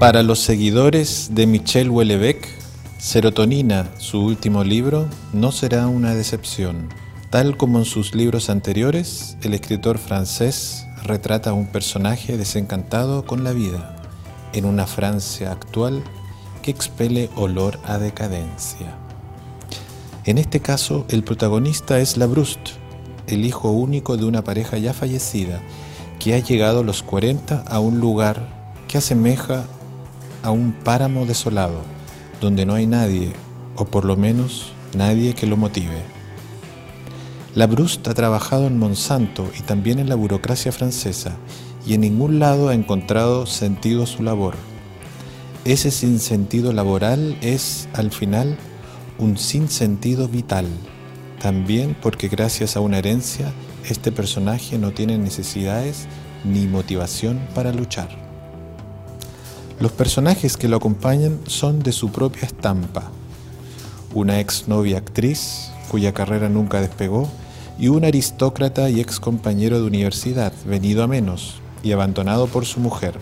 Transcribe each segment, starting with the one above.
Para los seguidores de Michel Houellebecq, Serotonina, su último libro, no será una decepción. Tal como en sus libros anteriores, el escritor francés retrata a un personaje desencantado con la vida, en una Francia actual que expele olor a decadencia. En este caso, el protagonista es Labrouste, el hijo único de una pareja ya fallecida, que ha llegado a los 40 a un lugar que asemeja a un páramo desolado, donde no hay nadie, o por lo menos nadie que lo motive. Labrouste ha trabajado en Monsanto y también en la burocracia francesa, y en ningún lado ha encontrado sentido su labor. Ese sinsentido laboral es, al final, un sinsentido vital, también porque gracias a una herencia, este personaje no tiene necesidades ni motivación para luchar. Los personajes que lo acompañan son de su propia estampa. Una exnovia actriz, cuya carrera nunca despegó, y un aristócrata y ex compañero de universidad, venido a menos y abandonado por su mujer.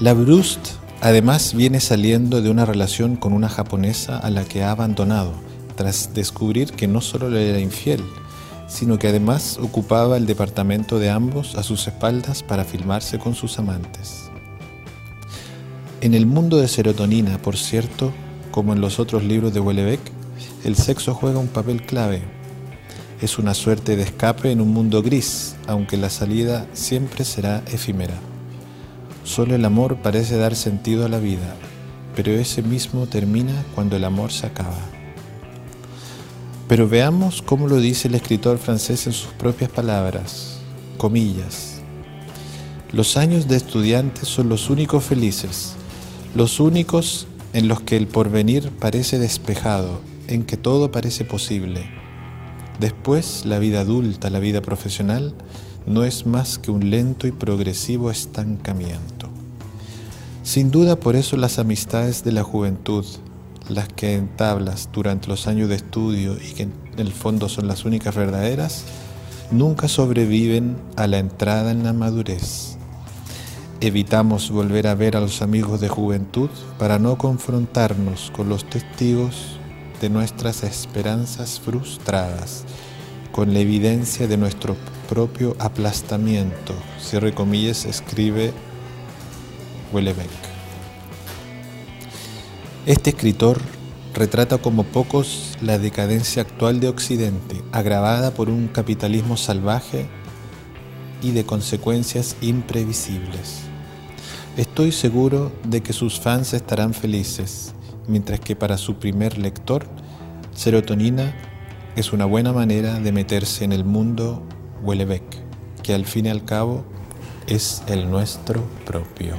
La Brust Además viene saliendo de una relación con una japonesa a la que ha abandonado, tras descubrir que no solo le era infiel, sino que además ocupaba el departamento de ambos a sus espaldas para filmarse con sus amantes. En el mundo de serotonina, por cierto, como en los otros libros de Wellebeck, el sexo juega un papel clave. Es una suerte de escape en un mundo gris, aunque la salida siempre será efímera. Solo el amor parece dar sentido a la vida, pero ese mismo termina cuando el amor se acaba. Pero veamos cómo lo dice el escritor francés en sus propias palabras, comillas. Los años de estudiante son los únicos felices, los únicos en los que el porvenir parece despejado, en que todo parece posible. Después, la vida adulta, la vida profesional, no es más que un lento y progresivo estancamiento. Sin duda por eso las amistades de la juventud, las que entablas durante los años de estudio y que en el fondo son las únicas verdaderas, nunca sobreviven a la entrada en la madurez. Evitamos volver a ver a los amigos de juventud para no confrontarnos con los testigos de nuestras esperanzas frustradas, con la evidencia de nuestro propio aplastamiento, cierre comillas, escribe Wellebeck. Este escritor retrata como pocos la decadencia actual de Occidente, agravada por un capitalismo salvaje y de consecuencias imprevisibles. Estoy seguro de que sus fans estarán felices, mientras que para su primer lector, Serotonina es una buena manera de meterse en el mundo Wellebeck, que al fin y al cabo es el nuestro propio.